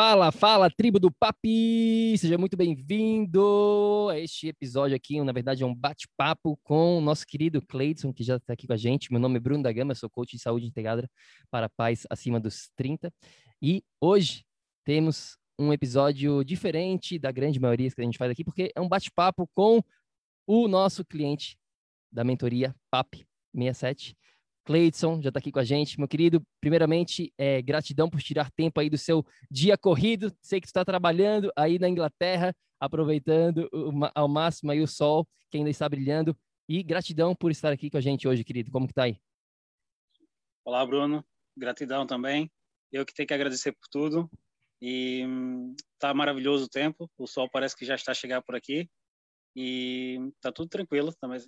Fala, fala, tribo do Papi! Seja muito bem-vindo a este episódio aqui. Na verdade, é um bate-papo com o nosso querido Cleidson, que já está aqui com a gente. Meu nome é Bruno da Gama, sou coach de saúde integrada para pais acima dos 30. E hoje temos um episódio diferente da grande maioria que a gente faz aqui, porque é um bate-papo com o nosso cliente da mentoria PAP 67, Cleidson já está aqui com a gente. Meu querido, primeiramente, é, gratidão por tirar tempo aí do seu dia corrido. Sei que tu está trabalhando aí na Inglaterra, aproveitando ao máximo aí o sol que ainda está brilhando. E gratidão por estar aqui com a gente hoje, querido. Como que tá aí? Olá, Bruno. Gratidão também. Eu que tenho que agradecer por tudo. E tá maravilhoso o tempo. O sol parece que já está a chegar por aqui. E tá tudo tranquilo. Também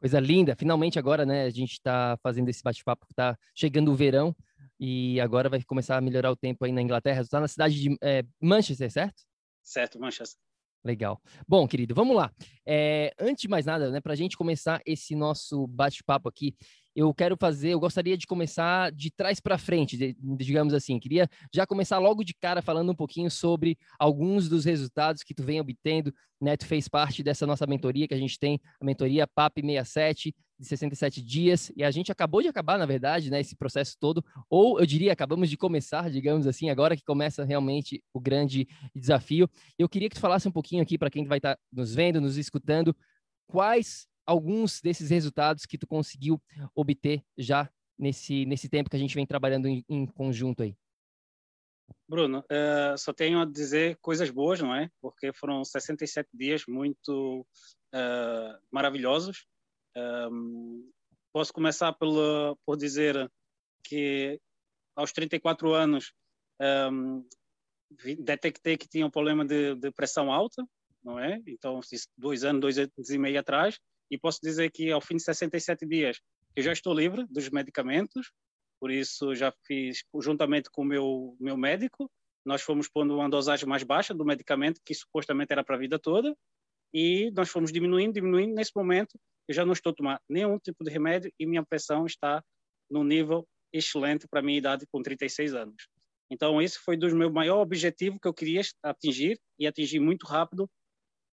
Coisa linda. Finalmente agora, né, a gente está fazendo esse bate-papo, está chegando o verão e agora vai começar a melhorar o tempo aí na Inglaterra. Está na cidade de é, Manchester, certo? Certo, Manchester. Legal. Bom, querido, vamos lá. É, antes de mais nada, né, para a gente começar esse nosso bate-papo aqui, eu quero fazer, eu gostaria de começar de trás para frente, digamos assim. Queria já começar logo de cara falando um pouquinho sobre alguns dos resultados que tu vem obtendo, né? Tu fez parte dessa nossa mentoria que a gente tem, a mentoria PAP 67 de 67 dias, e a gente acabou de acabar, na verdade, né, esse processo todo, ou eu diria, acabamos de começar, digamos assim, agora que começa realmente o grande desafio. Eu queria que tu falasse um pouquinho aqui para quem vai estar tá nos vendo, nos escutando, quais alguns desses resultados que tu conseguiu obter já nesse, nesse tempo que a gente vem trabalhando em, em conjunto aí? Bruno, uh, só tenho a dizer coisas boas, não é? Porque foram 67 dias muito uh, maravilhosos. Um, posso começar pelo, por dizer que aos 34 anos um, detectei que tinha um problema de, de, pressão alta, não é? Então, dois anos, dois anos e meio atrás, e posso dizer que ao fim de 67 dias eu já estou livre dos medicamentos, por isso já fiz juntamente com o meu, meu médico, nós fomos pondo uma dosagem mais baixa do medicamento, que supostamente era para a vida toda, e nós fomos diminuindo, diminuindo. Nesse momento, eu já não estou tomando nenhum tipo de remédio e minha pressão está no nível excelente para minha idade com 36 anos. Então, esse foi dos meus maiores objetivos que eu queria atingir e atingir muito rápido.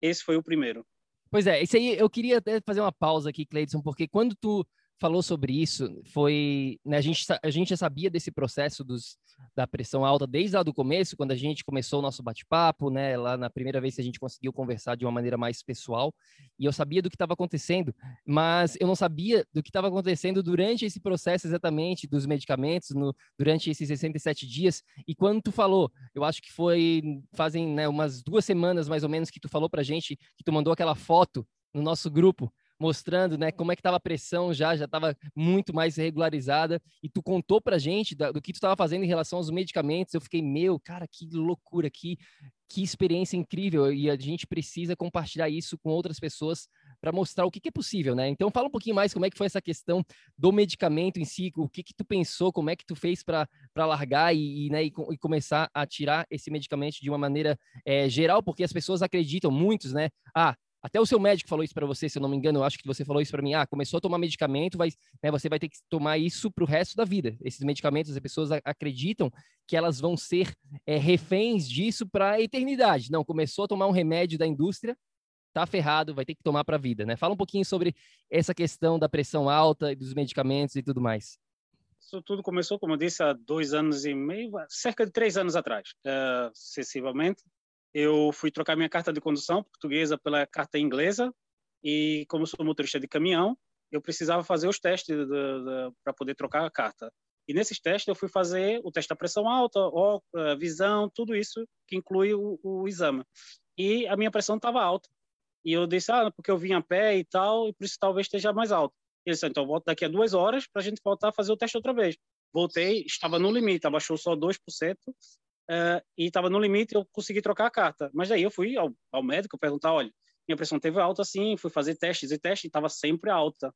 Esse foi o primeiro. Pois é, isso aí eu queria até fazer uma pausa aqui, Cleidson, porque quando tu falou sobre isso, foi, né, a gente a gente já sabia desse processo dos da pressão alta desde lá do começo, quando a gente começou o nosso bate-papo, né, lá na primeira vez que a gente conseguiu conversar de uma maneira mais pessoal, e eu sabia do que estava acontecendo, mas eu não sabia do que estava acontecendo durante esse processo exatamente dos medicamentos, no, durante esses 67 dias, e quando tu falou, eu acho que foi, fazem né, umas duas semanas mais ou menos que tu falou pra gente, que tu mandou aquela foto no nosso grupo, mostrando, né, como é que estava a pressão já, já estava muito mais regularizada, e tu contou pra gente da, do que tu estava fazendo em relação aos medicamentos, eu fiquei, meu, cara, que loucura, que, que experiência incrível, e a gente precisa compartilhar isso com outras pessoas para mostrar o que, que, é possível, né? Então fala um pouquinho mais como é que foi essa questão do medicamento em si, o que que tu pensou, como é que tu fez para largar e, e, né, e, e, começar a tirar esse medicamento de uma maneira é, geral, porque as pessoas acreditam, muitos, né? Ah, até o seu médico falou isso para você, se eu não me engano, eu acho que você falou isso para mim. Ah, começou a tomar medicamento, vai, né, você vai ter que tomar isso para o resto da vida. Esses medicamentos, as pessoas acreditam que elas vão ser é, reféns disso para a eternidade. Não, começou a tomar um remédio da indústria, tá ferrado, vai ter que tomar para a vida, né? Fala um pouquinho sobre essa questão da pressão alta e dos medicamentos e tudo mais. Isso tudo começou, como eu disse, há dois anos e meio, cerca de três anos atrás, uh, excessivamente eu fui trocar minha carta de condução portuguesa pela carta inglesa e como sou motorista de caminhão, eu precisava fazer os testes para poder trocar a carta. E nesses testes eu fui fazer o teste da pressão alta, ó, visão, tudo isso que inclui o, o exame. E a minha pressão estava alta. E eu disse, ah, porque eu vim a pé e tal, e por isso talvez esteja mais alto. Ele disse, então volto daqui a duas horas para a gente voltar a fazer o teste outra vez. Voltei, estava no limite, abaixou só 2%, uh, e estava no limite, eu consegui trocar a carta. Mas daí eu fui ao, ao médico perguntar, olha, minha pressão teve alta sim, fui fazer testes e testes, estava sempre alta.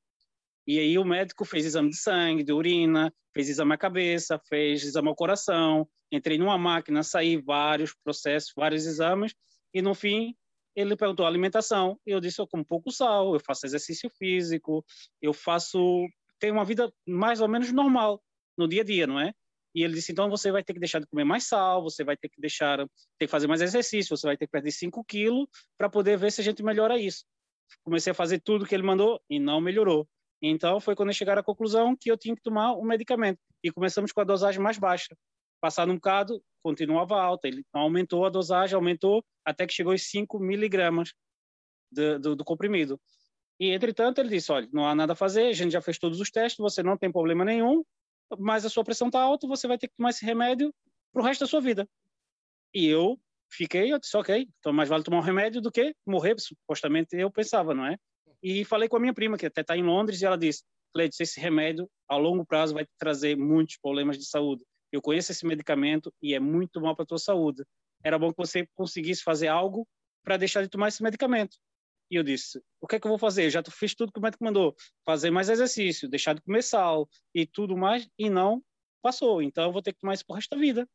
E aí o médico fez exame de sangue, de urina, fez exame à cabeça, fez exame ao coração, entrei numa máquina, saí vários processos, vários exames, e no fim ele perguntou a alimentação, e eu disse, eu como pouco sal, eu faço exercício físico, eu faço, tenho uma vida mais ou menos normal no dia a dia, não é? E ele disse, então você vai ter que deixar de comer mais sal, você vai ter que deixar, ter que fazer mais exercício, você vai ter que perder 5 quilos para poder ver se a gente melhora isso. Comecei a fazer tudo que ele mandou e não melhorou. Então foi quando chegaram à conclusão que eu tinha que tomar o medicamento. E começamos com a dosagem mais baixa. Passado um bocado, continuava alta. Ele aumentou a dosagem, aumentou até que chegou aos 5 miligramas do, do, do comprimido. E, entretanto, ele disse, olha, não há nada a fazer, a gente já fez todos os testes, você não tem problema nenhum, mas a sua pressão está alta, você vai ter que tomar esse remédio para o resto da sua vida. E eu fiquei, eu disse, ok, então mais vale tomar um remédio do que morrer, supostamente eu pensava, não é? E falei com a minha prima, que até está em Londres, e ela disse, Cleiton, esse remédio a longo prazo vai te trazer muitos problemas de saúde. Eu conheço esse medicamento e é muito mal para a tua saúde. Era bom que você conseguisse fazer algo para deixar de tomar esse medicamento. E eu disse, o que é que eu vou fazer? Eu já fiz tudo que o médico mandou. Fazer mais exercício, deixar de comer sal e tudo mais, e não passou. Então eu vou ter que tomar isso pro resto da vida.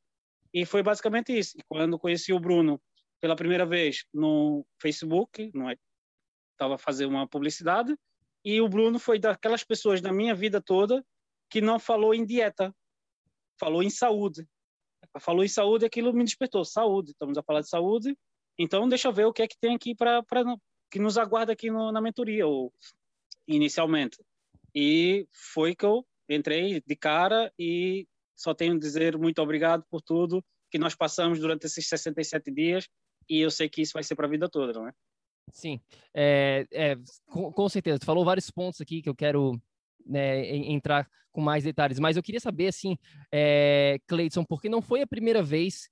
E foi basicamente isso. E quando conheci o Bruno pela primeira vez no Facebook, não é? Fazendo uma publicidade, e o Bruno foi daquelas pessoas da minha vida toda que não falou em dieta, falou em saúde. Falou em saúde, aquilo me despertou. Saúde, estamos a falar de saúde, então deixa eu ver o que é que tem aqui para que nos aguarda aqui no, na mentoria, ou, inicialmente. E foi que eu entrei de cara e só tenho a dizer muito obrigado por tudo que nós passamos durante esses 67 dias e eu sei que isso vai ser para a vida toda, não é? Sim, é, é com, com, certeza. Tu falou vários pontos aqui que eu quero né, entrar com mais detalhes, mas eu queria saber, assim, é, Cleiton, porque não foi a primeira vez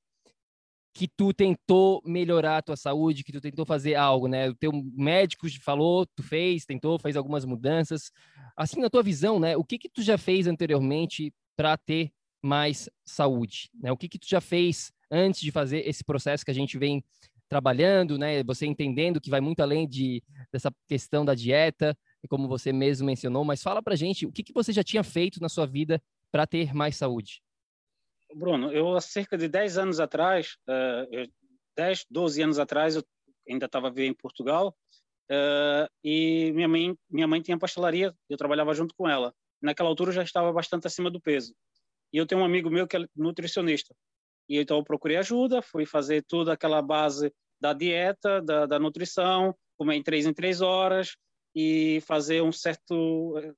que tu tentou melhorar a tua saúde, que tu tentou fazer algo, né? O teu médico falou, tu fez, tentou, fez algumas mudanças. Assim, na tua visão, né? O que que tu já fez anteriormente para ter mais saúde, né? O que que tu já fez antes de fazer esse processo que a gente vem trabalhando, né? Você entendendo que vai muito além de dessa questão da dieta, como você mesmo mencionou, mas fala pra gente o que que você já tinha feito na sua vida para ter mais saúde. Bruno, eu há cerca de 10 anos atrás, uh, 10, 12 anos atrás, eu ainda estava vivendo em Portugal, uh, e minha mãe, minha mãe tinha pastelaria, eu trabalhava junto com ela. Naquela altura eu já estava bastante acima do peso. E eu tenho um amigo meu que é nutricionista. E então eu procurei ajuda, fui fazer toda aquela base da dieta, da, da nutrição, comer em três em três horas e fazer um certo eh,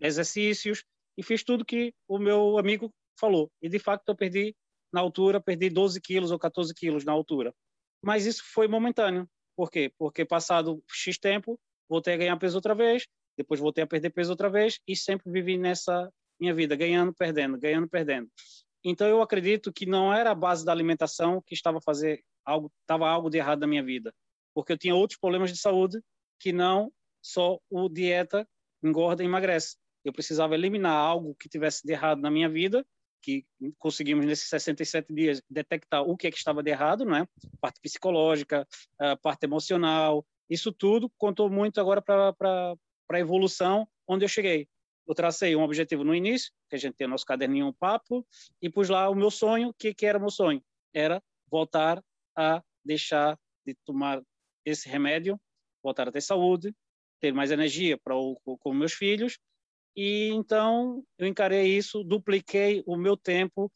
exercícios e fiz tudo que o meu amigo falou. E de fato eu perdi na altura, perdi 12 quilos ou 14 quilos na altura. Mas isso foi momentâneo. Por quê? Porque passado X tempo, voltei a ganhar peso outra vez, depois voltei a perder peso outra vez e sempre vivi nessa minha vida, ganhando, perdendo, ganhando, perdendo. Então eu acredito que não era a base da alimentação que estava fazer algo, estava algo de errado na minha vida, porque eu tinha outros problemas de saúde que não só o dieta engorda e emagrece. Eu precisava eliminar algo que tivesse de errado na minha vida que conseguimos nesses 67 dias detectar o que, é que estava de errado, não é? Parte psicológica, parte emocional, isso tudo contou muito agora para a evolução onde eu cheguei. Eu tracei um objetivo no início, que a gente tem nosso caderninho um papo, e pus lá o meu sonho, o que, que era o meu sonho? Era voltar a deixar de tomar esse remédio, voltar a ter saúde, ter mais energia para com meus filhos e então eu encarei isso, dupliquei o meu tempo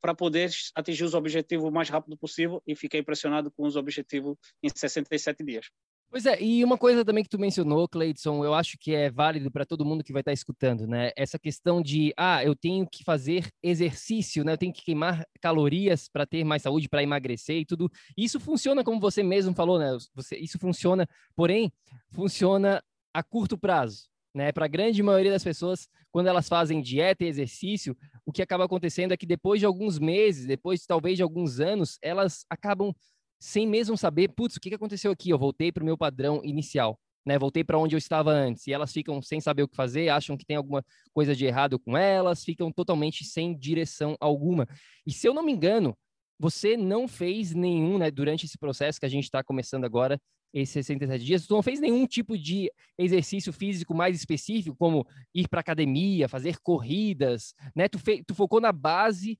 para poder atingir os objetivos o mais rápido possível e fiquei impressionado com os objetivos em 67 dias. Pois é, e uma coisa também que tu mencionou, Cleidson, eu acho que é válido para todo mundo que vai estar tá escutando, né? Essa questão de, ah, eu tenho que fazer exercício, né? Eu tenho que queimar calorias para ter mais saúde, para emagrecer e tudo. Isso funciona como você mesmo falou, né? Você, isso funciona, porém, funciona a curto prazo. Né? Para a grande maioria das pessoas, quando elas fazem dieta e exercício, o que acaba acontecendo é que depois de alguns meses, depois talvez de alguns anos, elas acabam sem mesmo saber, putz, o que aconteceu aqui? Eu voltei para o meu padrão inicial, né? Voltei para onde eu estava antes. E elas ficam sem saber o que fazer, acham que tem alguma coisa de errado com elas, ficam totalmente sem direção alguma. E se eu não me engano, você não fez nenhum, né, durante esse processo que a gente está começando agora, esses 67 dias, tu não fez nenhum tipo de exercício físico mais específico, como ir para academia, fazer corridas, né? Tu, fe... tu focou na base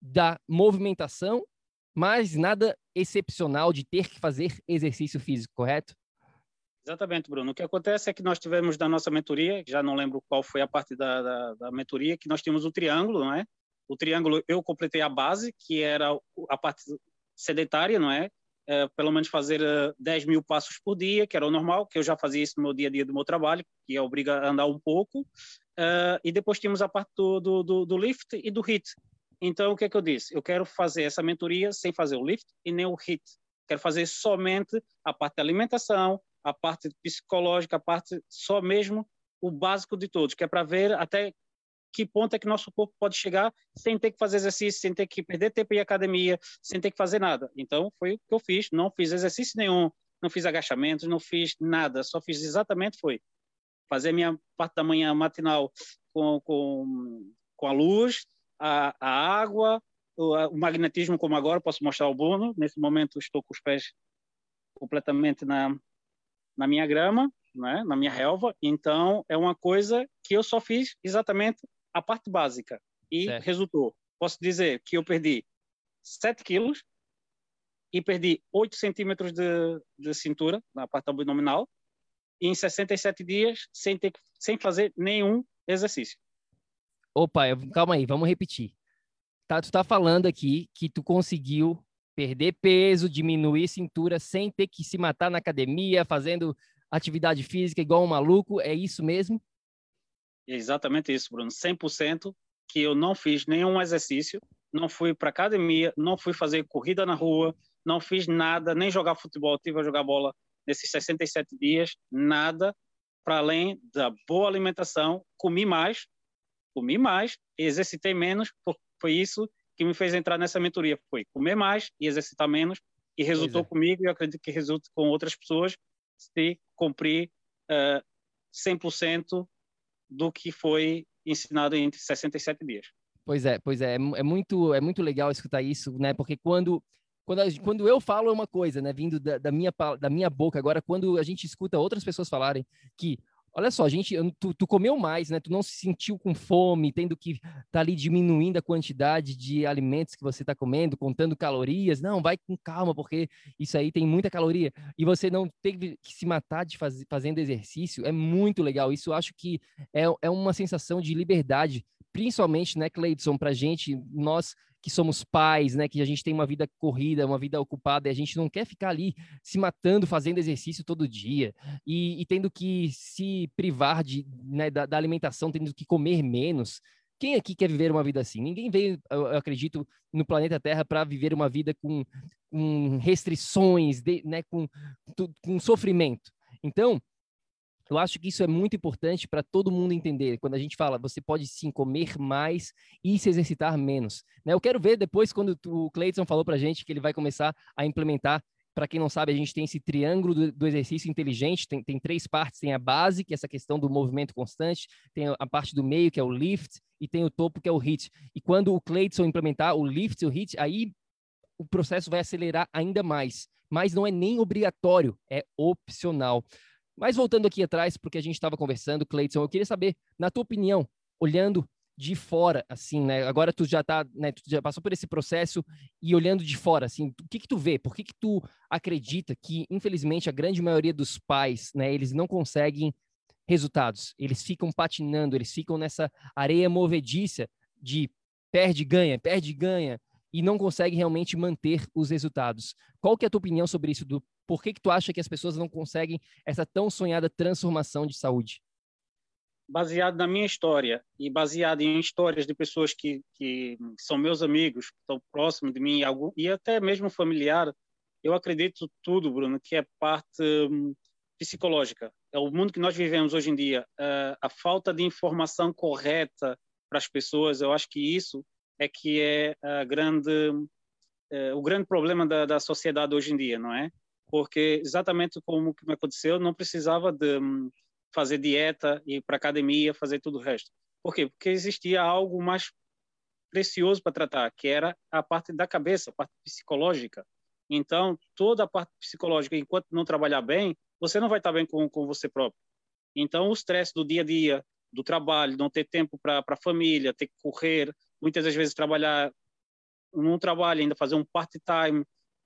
da movimentação, mas nada excepcional de ter que fazer exercício físico, correto? Exatamente, Bruno. O que acontece é que nós tivemos da nossa mentoria, já não lembro qual foi a parte da, da, da mentoria, que nós tínhamos o triângulo, não é? o triângulo eu completei a base, que era a parte sedentária, não é? É pelo menos fazer 10 mil passos por dia, que era o normal, que eu já fazia isso no meu dia a dia do meu trabalho, que obriga a andar um pouco. e depois tínhamos a parte do, do, do lift e do hit. Então, o que é que eu disse? Eu quero fazer essa mentoria sem fazer o lift e nem o hit. Quero fazer somente a parte da alimentação, a parte psicológica, a parte só mesmo o básico de todos, que é para ver até que ponto é que nosso corpo pode chegar sem ter que fazer exercício, sem ter que perder tempo em academia, sem ter que fazer nada. Então, foi o que eu fiz. Não fiz exercício nenhum, não fiz agachamentos, não fiz nada. Só fiz exatamente foi fazer minha parte da manhã matinal com, com, com a luz, a, a água, o, o, magnetismo, como agora, posso mostrar ao Bruno. Nesse momento, estou com os pés completamente na, na minha grama, né, na minha relva. Então, é uma coisa que eu só fiz exatamente a parte básica e certo. resultou. Posso dizer que eu perdi 7 quilos e perdi 8 centímetros de, de cintura na parte abdominal em 67 dias sem, ter, sem fazer nenhum exercício. Opa, calma aí, vamos repetir. Tá, tu tá falando aqui que tu conseguiu perder peso, diminuir cintura sem ter que se matar na academia, fazendo atividade física igual um maluco, é isso mesmo? É exatamente isso, Bruno. 100% que eu não fiz nenhum exercício, não fui para academia, não fui fazer corrida na rua, não fiz nada, nem jogar futebol, tive a jogar bola nesses 67 dias, nada, para além da boa alimentação, comi mais, comi mais, exercitei menos, foi isso que me fez entrar nessa mentoria, foi comer mais e exercitar menos, e resultou é. comigo e eu acredito que resulte com outras pessoas se cumprir uh, eh, 100% do que foi ensinado entre 67 dias. Pois é, pois é, é muito, é muito legal escutar isso, né? Porque quando quando, quando eu falo é uma coisa, né, vindo da, da, minha, da minha boca, agora quando a gente escuta outras pessoas falarem que Olha só, gente, tu, tu, comeu mais, né? Tu não se sentiu com fome, tendo que tá ali diminuindo a quantidade de alimentos que você está comendo, contando calorias. Não, vai com calma, porque isso aí tem muita caloria. E você não teve que se matar de faz, fazendo exercício. É muito legal. Isso eu acho que é, é uma sensação de liberdade, principalmente, né, Cleidson, pra gente, nós que somos pais, né, que a gente tem uma vida corrida, uma vida ocupada, e a gente não quer ficar ali se matando, fazendo exercício todo dia e, e tendo que se privar de, né, da, da, alimentação, tendo que comer menos. Quem aqui quer viver uma vida assim? Ninguém veio, eu acredito, no planeta Terra para viver uma vida com, com restrições, de, né, com, com sofrimento. Então, eu acho que isso é muito importante para todo mundo entender. Quando a gente fala, você pode sim comer mais e se exercitar menos. Né? Eu quero ver depois, quando o Cleiton falou para a gente que ele vai começar a implementar. Para quem não sabe, a gente tem esse triângulo do, exercício inteligente, tem, tem, três partes: tem a base, que é essa questão do movimento constante, tem a parte do meio, que é o lift, e tem o topo, que é o hit. E quando o Cleiton implementar o lift e o hit, aí o processo vai acelerar ainda mais. Mas não é nem obrigatório, é opcional. Mas voltando aqui atrás, porque a gente estava conversando, Cleiton, eu queria saber, na tua opinião, olhando de fora, assim, né? Agora tu já tá, né? Tu já passou por esse processo e olhando de fora, assim, o que que tu vê? Por que que tu acredita que, infelizmente, a grande maioria dos pais, né? Eles não conseguem resultados. Eles ficam patinando, eles ficam nessa areia movediça de perde, ganha, perde, ganha e não conseguem realmente manter os resultados. Qual que é a tua opinião sobre isso do por que, que tu acha que as pessoas não conseguem essa tão sonhada transformação de saúde? Baseado na minha história e baseado em histórias de pessoas que, que são meus amigos, que estão próximos de mim e até mesmo familiar, eu acredito tudo, Bruno, que é parte hum, psicológica. É o mundo que nós vivemos hoje em dia. Uh, a falta de informação correta para as pessoas, eu acho que isso é que é grande, uh, o grande problema da, da sociedade hoje em dia, não é? Porque exatamente como que me aconteceu, não precisava de hum, fazer dieta, ir para academia, fazer tudo o resto. Por quê? Porque existia algo mais precioso para tratar, que era a parte da cabeça, a parte psicológica. Então, toda a parte psicológica, enquanto não trabalhar bem, você não vai estar bem com, com você próprio. Então, o estresse do dia a dia, do trabalho, não ter tempo para a família, ter que correr, muitas das vezes trabalhar num trabalho, ainda fazer um part-time,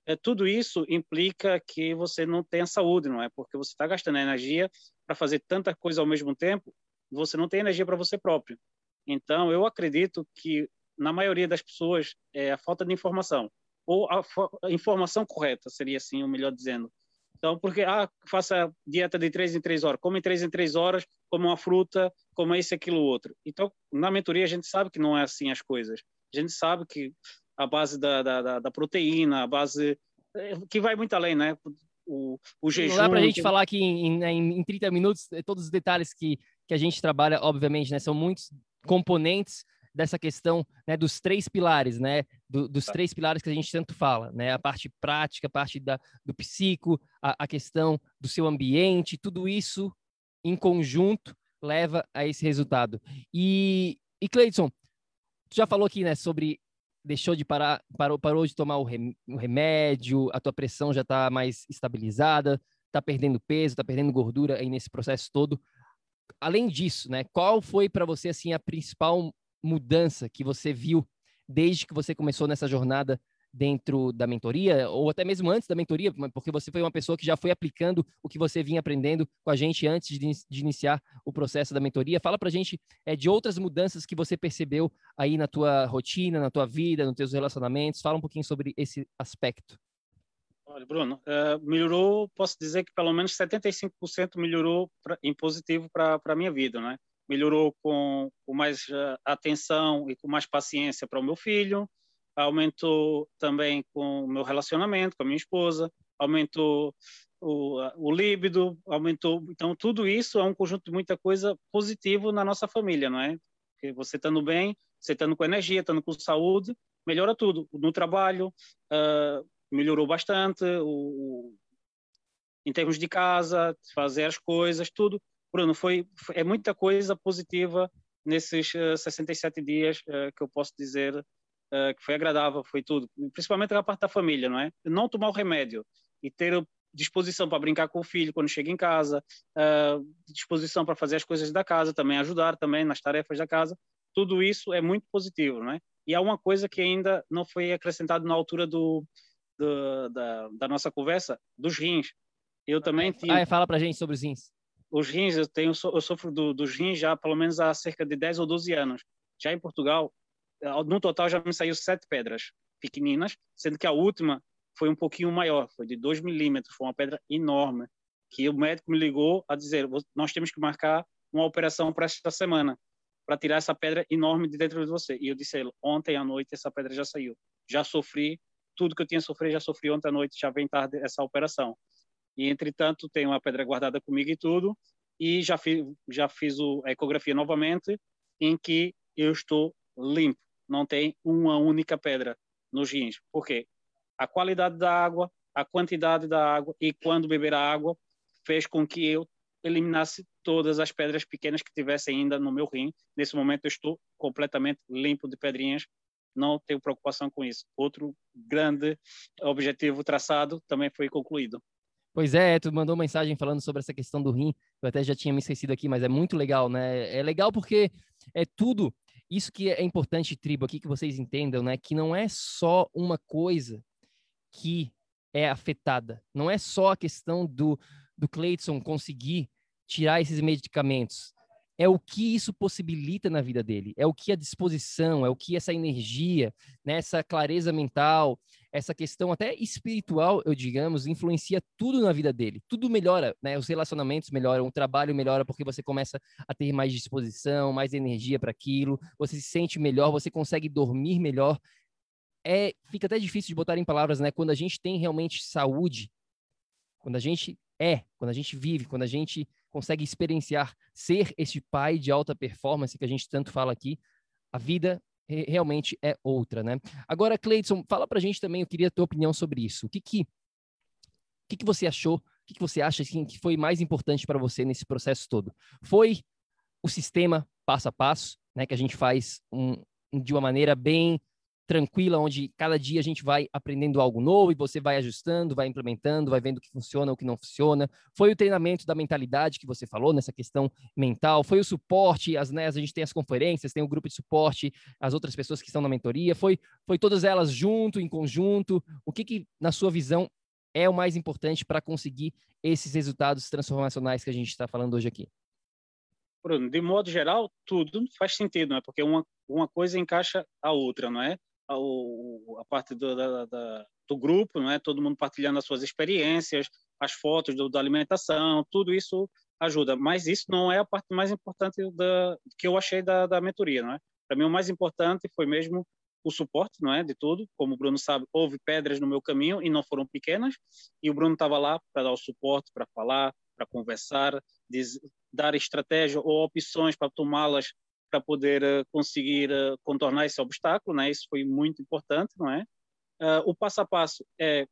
é, tudo isso implica que você não tenha saúde, não é? Porque você está gastando energia para fazer tanta coisa ao mesmo tempo, você não tem energia para você próprio. Então, eu acredito que na maioria das pessoas, é a falta de informação ou a, a informação correta, seria assim o melhor dizendo. Então, porque ah, faça dieta de três em três horas, come três em três horas, come uma fruta, come isso, aquilo, outro. Então, na mentoria a gente sabe que não é assim as coisas. A gente sabe que a base da, da, da proteína, a base é, que vai muito além, né? O, o jejum. Não dá para a gente falar aqui em, em, em 30 minutos eh, todos os detalhes que, que a gente trabalha, obviamente, né? São muitos componentes dessa questão né, dos três pilares, né? Do, dos tá. três pilares que a gente tanto fala, né? A parte prática, a parte da, do psico, a, a questão do seu ambiente, tudo isso em conjunto leva a esse resultado. E, e Cleiton, tu já falou aqui, né, sobre deixou de parar, parou, parou de tomar o, remédio, a tua pressão já está mais estabilizada, está perdendo peso, está perdendo gordura aí nesse processo todo. Além disso, né, qual foi para você assim a principal mudança que você viu desde que você começou nessa jornada dentro da mentoria, ou até mesmo antes da mentoria, porque você foi uma pessoa que já foi aplicando o que você vinha aprendendo com a gente antes de, de iniciar o processo da mentoria. Fala para a gente é, de outras mudanças que você percebeu aí na tua rotina, na tua vida, nos teus relacionamentos. Fala um pouquinho sobre esse aspecto. Olha, Bruno, uh, melhorou, posso dizer que pelo menos 75% melhorou pra, em positivo para a minha vida, né? melhorou com, com mais uh, atenção e com mais paciência para o meu filho, aumentou também com o meu relacionamento com a minha esposa, aumentou o, o líbido, aumentou. Então, tudo isso é um conjunto de muita coisa positivo na nossa família, não é? Porque você estando bem, você estando com energia, estando com saúde, melhora tudo. No trabalho, uh, melhorou bastante, o, em termos de casa, fazer as coisas, tudo. Bruno, foi, foi é muita coisa positiva nesses uh, eh, 67 dias uh, que eu posso dizer uh, que foi agradável, foi tudo. Principalmente a parte da família, não é? Não tomar o remédio e ter disposição para brincar com o filho quando chega em casa, disposição para fazer as coisas da casa, também ajudar também nas tarefas da casa. Tudo isso é muito positivo, não é? E há uma coisa que ainda não foi acrescentado na altura do, do da, da nossa conversa, dos rins. Eu também tinha... Ah, fala para gente sobre os rins os rins, eu, tenho, eu sofro do, dos rins já pelo menos há cerca de 10 ou 12 anos. Já em Portugal, no total já me saiu sete pedras pequeninas, sendo que a última foi um pouquinho maior, foi de 2 milímetros, foi uma pedra enorme, que o médico me ligou a dizer, nós temos que marcar uma operação para esta semana, para tirar essa pedra enorme de dentro de você. E eu disse a ele, ontem à noite essa pedra já saiu. Já sofri, tudo que eu tinha sofrido já sofri ontem à noite, já vem tarde essa operação. E, entretanto, tenho uma pedra guardada comigo e tudo, e já fiz, já fiz a ecografia novamente, em que eu estou limpo. Não tem uma única pedra nos rins. Por quê? A qualidade da água, a quantidade da água e quando beber a água fez com que eu eliminasse todas as pedras pequenas que tivesse ainda no meu rim. Nesse momento eu estou completamente limpo de pedrinhas, não tenho preocupação com isso. Outro grande objetivo traçado também foi concluído. Pois é, tu mandou mensagem falando sobre essa questão do rim. Eu até já tinha me esquecido aqui, mas é muito legal, né? É legal porque é tudo. Isso que é importante, tribo, aqui que vocês entendam, né? Que não é só uma coisa que é afetada. Não é só a questão do, do Cleiton conseguir tirar esses medicamentos é o que isso possibilita na vida dele, é o que a disposição, é o que essa energia, né, essa clareza mental, essa questão até espiritual, eu digamos, influencia tudo na vida dele. Tudo melhora, né? Os relacionamentos melhoram, o trabalho melhora porque você começa a ter mais disposição, mais energia para aquilo, você se sente melhor, você consegue dormir melhor. É, fica até difícil de botar em palavras, né? Quando a gente tem realmente saúde, quando a gente é, quando a gente vive, quando a gente consegue experienciar ser esse pai de alta performance que a gente tanto fala aqui, a vida realmente é outra, né? Agora, Cleidson, fala pra gente também, eu queria a tua opinião sobre isso. O que que, o que, que você achou, o que, que você acha assim, que foi mais importante para você nesse processo todo? Foi o sistema passo a passo, né, que a gente faz um, de uma maneira bem tranquila, onde cada dia a gente vai aprendendo algo novo e você vai ajustando, vai implementando, vai vendo o que funciona, o que não funciona. Foi o treinamento da mentalidade que você falou nessa questão mental, foi o suporte, as, né, a gente tem as conferências, tem o grupo de suporte, as outras pessoas que estão na mentoria, foi, foi todas elas junto, em conjunto. O que, que na sua visão, é o mais importante para conseguir esses resultados transformacionais que a gente está falando hoje aqui? Bruno, de modo geral, tudo faz sentido, não é? Porque uma, uma coisa encaixa a outra, não é? A, a parte do, da, da, do grupo, não é? Todo mundo partilhando as suas experiências, as fotos do, da alimentação, tudo isso ajuda. Mas isso não é a parte mais importante da, que eu achei da, da mentoria, não é? Para mim, o mais importante foi mesmo o suporte, não é, de tudo. Como o Bruno sabe, houve pedras no meu caminho e não foram pequenas. E o Bruno estava lá para dar o suporte, para falar, para conversar, diz, dar estratégia ou opções para tomá-las para poder uh, conseguir uh, contornar esse obstáculo, né? Isso foi muito importante, não é? Uh, o passo a passo é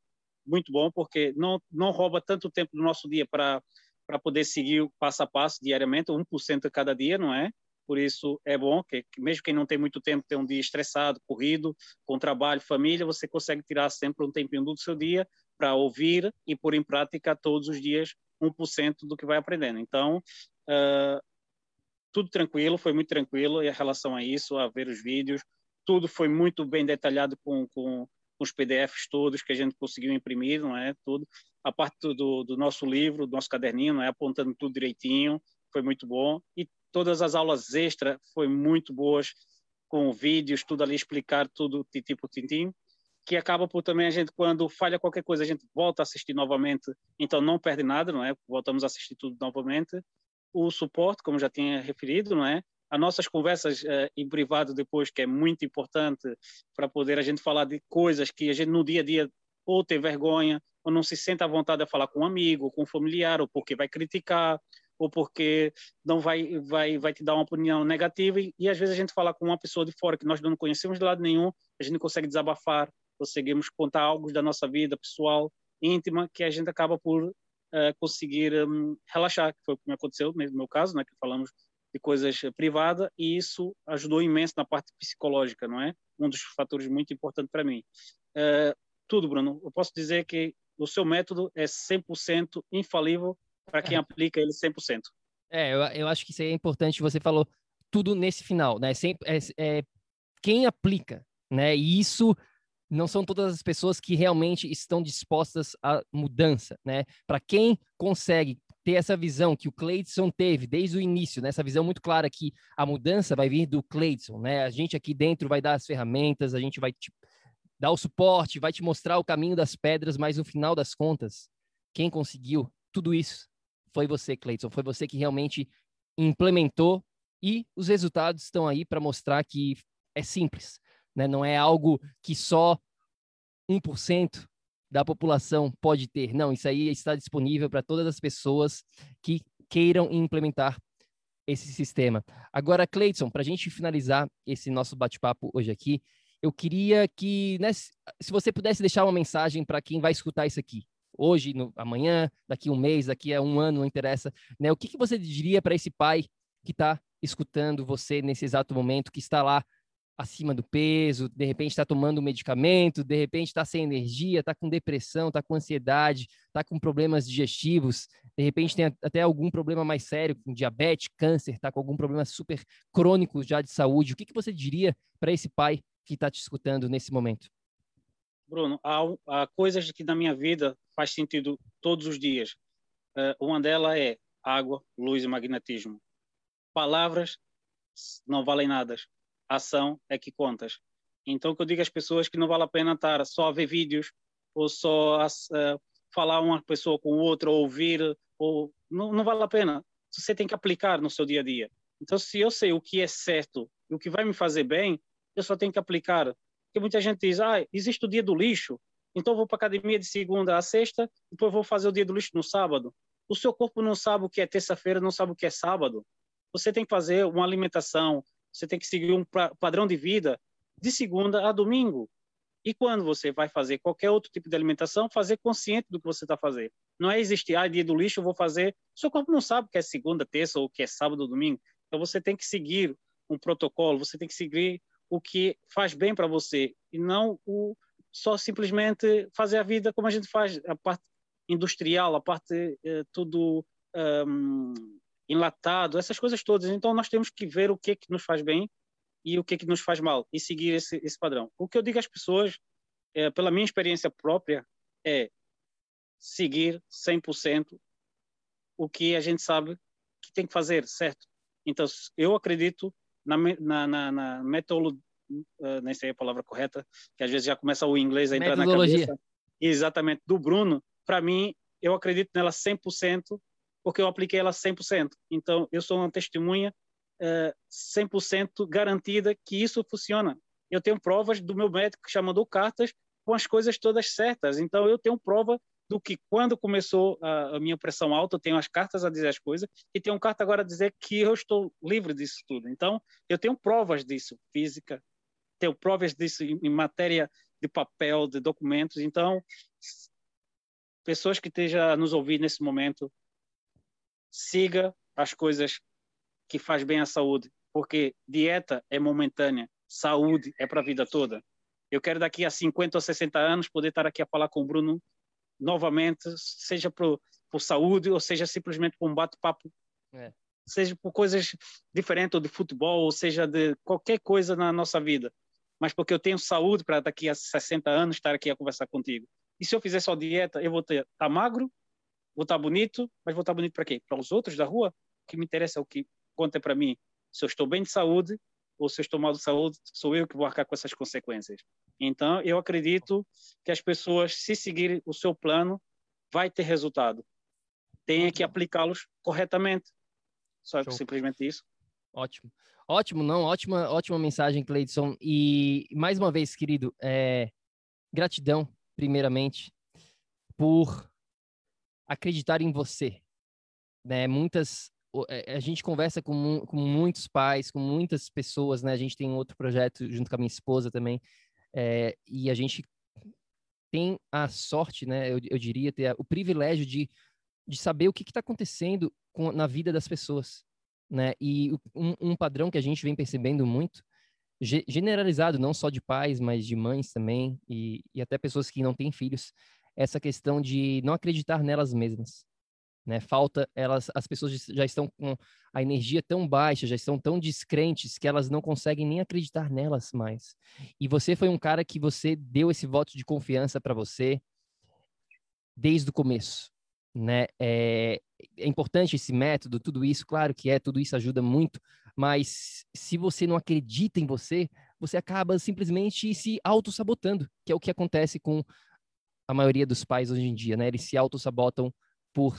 muito bom porque não não rouba tanto tempo do nosso dia para para poder seguir o passo a passo diariamente, 1% a cada dia, não é? Por isso é bom que, que mesmo quem não tem muito tempo, tem um dia estressado, corrido, com trabalho, família, você consegue tirar sempre um tempinho do seu dia para ouvir e pôr em prática todos os dias 1% do que vai aprendendo. Então, uh, tudo tranquilo, foi muito tranquilo em relação a isso, a ver os vídeos, tudo foi muito bem detalhado com, com, com os PDFs todos que a gente conseguiu imprimir, não é? Tudo. A parte do, do nosso livro, do nosso caderninho, não é? Apontando tudo direitinho, foi muito bom. E todas as aulas extra foi muito boas, com vídeos, tudo ali explicar tudo tipo tintim que acaba por também a gente, quando falha qualquer coisa, a gente volta a assistir novamente, então não perde nada, não é? Voltamos a assistir tudo novamente. O suporte, como já tinha referido, não é? As nossas conversas uh, em privado depois, que é muito importante para poder a gente falar de coisas que a gente no dia a dia ou tem vergonha, ou não se sente à vontade de falar com um amigo, com um familiar, ou porque vai criticar, ou porque não vai vai vai te dar uma opinião negativa e, e às vezes a gente fala com uma pessoa de fora que nós não conhecemos de lado nenhum, a gente consegue desabafar, conseguimos contar algo da nossa vida pessoal, íntima, que a gente acaba por uh, conseguir um, relaxar, que foi o que me aconteceu no meu caso, né, que falamos de coisas privadas, e isso ajudou imenso na parte psicológica, não é? Um dos fatores muito importantes para mim. Uh, tudo, Bruno, eu posso dizer que o seu método é 100% infalível para quem é. aplica ele 100%. É, eu, eu acho que isso é importante, você falou tudo nesse final, né? Sempre, é, é, quem aplica, né? E isso não são todas as pessoas que realmente estão dispostas à mudança, né? Para quem consegue ter essa visão que o Cleidson teve desde o início, né? essa visão muito clara que a mudança vai vir do Cleidson, né? A gente aqui dentro vai dar as ferramentas, a gente vai te dar o suporte, vai te mostrar o caminho das pedras, mas no final das contas, quem conseguiu tudo isso foi você, Cleidson, foi você que realmente implementou e os resultados estão aí para mostrar que é simples né? não é algo que só 1% da população pode ter. Não, isso aí está disponível para todas as pessoas que queiram implementar esse sistema. Agora, Cleiton, para a gente finalizar esse nosso bate-papo hoje aqui, eu queria que, né, se você pudesse deixar uma mensagem para quem vai escutar isso aqui, hoje, no, amanhã, daqui a um mês, daqui a um ano, não interessa, né? O que, que você diria para esse pai que está escutando você nesse exato momento, que está lá acima do peso, de repente está tomando medicamento, de repente está sem energia, está com depressão, está com ansiedade, está com problemas digestivos, de repente tem até algum problema mais sério, com diabetes, câncer, está com algum problema super crônico já de saúde. O que, que você diria para esse pai que está te escutando nesse momento? Bruno, há, há, coisas que na minha vida faz sentido todos os dias. Uh, uma delas é água, luz e magnetismo. Palavras não valem nada ação é que contas. Então, que eu digo às pessoas que não vale a pena estar só a ver vídeos ou só a, uh, falar uma pessoa com outra, ou ouvir, ou não, não vale a pena. Você tem que aplicar no seu dia a dia. Então, se eu sei o que é certo e o que vai me fazer bem, eu só tenho que aplicar. Porque muita gente diz, ah, existe o dia do lixo, então eu vou para a academia de segunda a sexta, depois vou fazer o dia do lixo no sábado. O seu corpo não sabe o que é terça-feira, não sabe o que é sábado. Você tem que fazer uma alimentação, você tem que seguir um padrão de vida de segunda a domingo. E quando você vai fazer qualquer outro tipo de alimentação, fazer consciente do que você está fazendo. Não é existir, ah, dia do lixo, eu vou fazer. Seu corpo não sabe o que é segunda, terça ou o que é sábado ou domingo. Então você tem que seguir um protocolo, você tem que seguir o que faz bem para você e não o só simplesmente fazer a vida como a gente faz, a parte industrial, a parte eh, tudo um, enlatado, essas coisas todas. Então nós temos que ver o que é que nos faz bem e o que é que nos faz mal e seguir esse, esse padrão. O que eu digo às pessoas, é, pela minha experiência própria, é seguir 100% o que a gente sabe que tem que fazer, certo? Então, eu acredito na, na, na, na metodologia, uh, nem sei a palavra correta, que às vezes já começa o inglês a entrar na cabeça. Exatamente, do Bruno. Para mim, eu acredito nela 100%, porque eu apliquei ela 100%. Então, eu sou uma testemunha uh, 100% garantida que isso funciona. Eu tenho provas do meu médico que já mandou cartas com as coisas todas certas. Então, eu tenho prova do que quando começou a, a, minha pressão alta, eu tenho as cartas a dizer as coisas e tenho carta agora a dizer que eu estou livre disso tudo. Então, eu tenho provas disso, física, tenho provas disso em, em matéria de papel, de documentos. Então, pessoas que estejam nos ouvir nesse momento, siga as coisas que faz bem à saúde, porque dieta é momentânea, saúde é para a vida toda. Eu quero daqui a 50 ou 60 anos poder estar aqui a falar com o Bruno novamente, seja por, por saúde ou seja simplesmente por um bate-papo, é. seja por coisas diferentes, ou de futebol, ou seja de qualquer coisa na nossa vida. Mas porque eu tenho saúde para daqui a 60 anos estar aqui a conversar contigo. E se eu fizer só dieta, eu vou estar tá magro, vou estar bonito, mas vou estar bonito para quê? Para os outros da rua? O que me interessa é o que conta para mim. Se eu estou bem de saúde ou se eu estou mal de saúde, sou eu que vou arcar com essas consequências. Então, eu acredito que as pessoas, se seguirem o seu plano, vai ter resultado. Tem que aplicá-los corretamente. Só Show. simplesmente isso. Ótimo. Ótimo, não, ótima, ótima mensagem, Cleidson. E mais uma vez, querido, é, gratidão, primeiramente, por acreditar em você. Né? Muitas, é, a gente conversa com, com muitos pais, com muitas pessoas, né? A gente tem outro projeto junto com a minha esposa também, é, e a gente tem a sorte, né, eu, eu diria, ter o privilégio de, de saber o que está acontecendo com, na vida das pessoas. Né? E um, um, padrão que a gente vem percebendo muito, generalizado, não só de pais, mas de mães também, e, e até pessoas que não têm filhos, essa questão de não acreditar nelas mesmas né? Falta elas, as pessoas já estão com a energia tão baixa, já estão tão descrentes que elas não conseguem nem acreditar nelas mais. E você foi um cara que você deu esse voto de confiança para você desde o começo, né? É, é importante esse método, tudo isso, claro que é, tudo isso ajuda muito, mas se você não acredita em você, você acaba simplesmente se auto-sabotando, que é o que acontece com a maioria dos pais hoje em dia, né? Eles se auto-sabotam por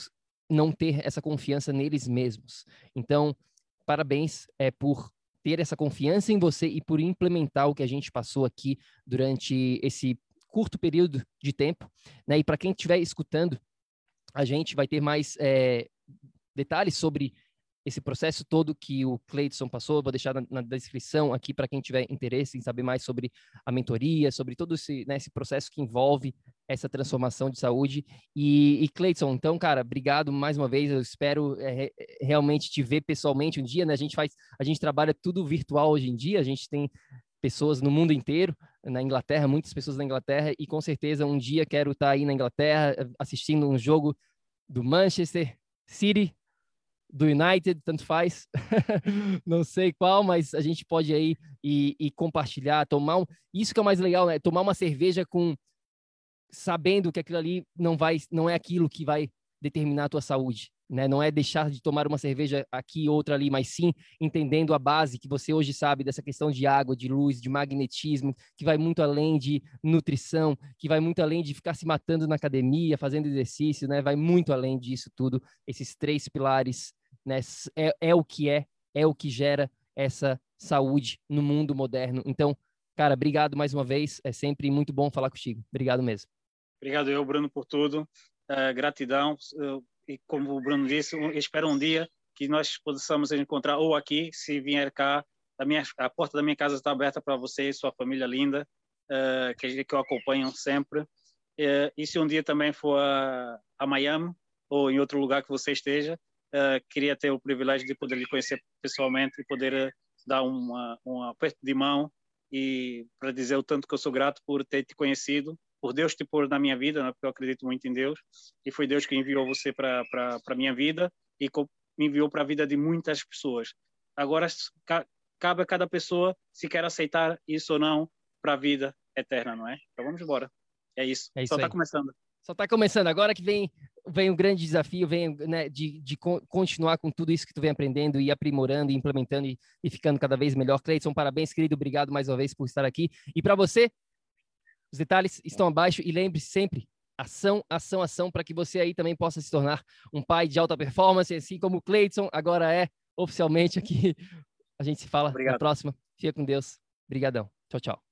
não ter essa confiança neles mesmos. Então, parabéns é, por ter essa confiança em você e por implementar o que a gente passou aqui durante esse curto período de tempo. Né? E para quem estiver escutando, a gente vai ter mais é, detalhes sobre esse processo todo que o Cleidson passou, vou deixar na, na descrição aqui para quem tiver interesse em saber mais sobre a mentoria, sobre todo esse, né, esse processo que envolve essa transformação de saúde. E, e Cleidson, então, cara, obrigado mais uma vez. Eu espero é, realmente te ver pessoalmente um dia. Né? A gente faz, a gente trabalha tudo virtual hoje em dia. A gente tem pessoas no mundo inteiro, na Inglaterra, muitas pessoas na Inglaterra, e com certeza um dia quero estar aí na Inglaterra assistindo um jogo do Manchester City do United, tanto faz, não sei qual, mas a gente pode aí e, e, compartilhar, tomar um, isso que é o mais legal, né? Tomar uma cerveja com sabendo que aquilo ali não vai, não é aquilo que vai determinar a tua saúde, né? Não é deixar de tomar uma cerveja aqui outra ali, mas sim entendendo a base que você hoje sabe dessa questão de água, de luz, de magnetismo, que vai muito além de nutrição, que vai muito além de ficar se matando na academia, fazendo exercício, né? Vai muito além disso tudo. Esses três pilares, né? É, é o que é, é o que gera essa saúde no mundo moderno. Então, cara, obrigado mais uma vez. É sempre muito bom falar contigo. Obrigado mesmo. Obrigado eu, Bruno, por tudo. Uh, gratidão. Uh, e como o Bruno disse, espero um dia que nós possamos encontrar ou aqui, se vier cá, a, minha, a porta da minha casa está aberta para você e sua família linda, uh, que, que eu acompanho sempre. Uh, e se um dia também for a, a Miami ou em outro lugar que você esteja, queria ter o privilégio de poder lhe conhecer pessoalmente e poder dar uma, um aperto de mão e para dizer o tanto que eu sou grato por ter te conhecido por Deus te pôr na minha vida, né, porque eu acredito muito em Deus, e foi Deus que enviou você para a minha vida e me enviou para a vida de muitas pessoas. Agora, cabe a cada pessoa se quer aceitar isso ou não para a vida eterna, não é? Então vamos embora. É isso. É isso Só está começando. Só está começando. Agora que vem vem um grande desafio, vem né, de, de continuar com tudo isso que tu vem aprendendo e aprimorando, e implementando e, e ficando cada vez melhor. Cleiton, parabéns, querido, obrigado mais uma vez por estar aqui. E para você, os detalhes estão abaixo e lembre-se sempre, ação, ação, ação, para que você aí também possa se tornar um pai de alta performance, assim como o Cleiton agora é oficialmente aqui. A gente se fala Obrigado. na próxima. Fica com Deus. Obrigadão. Tchau, tchau.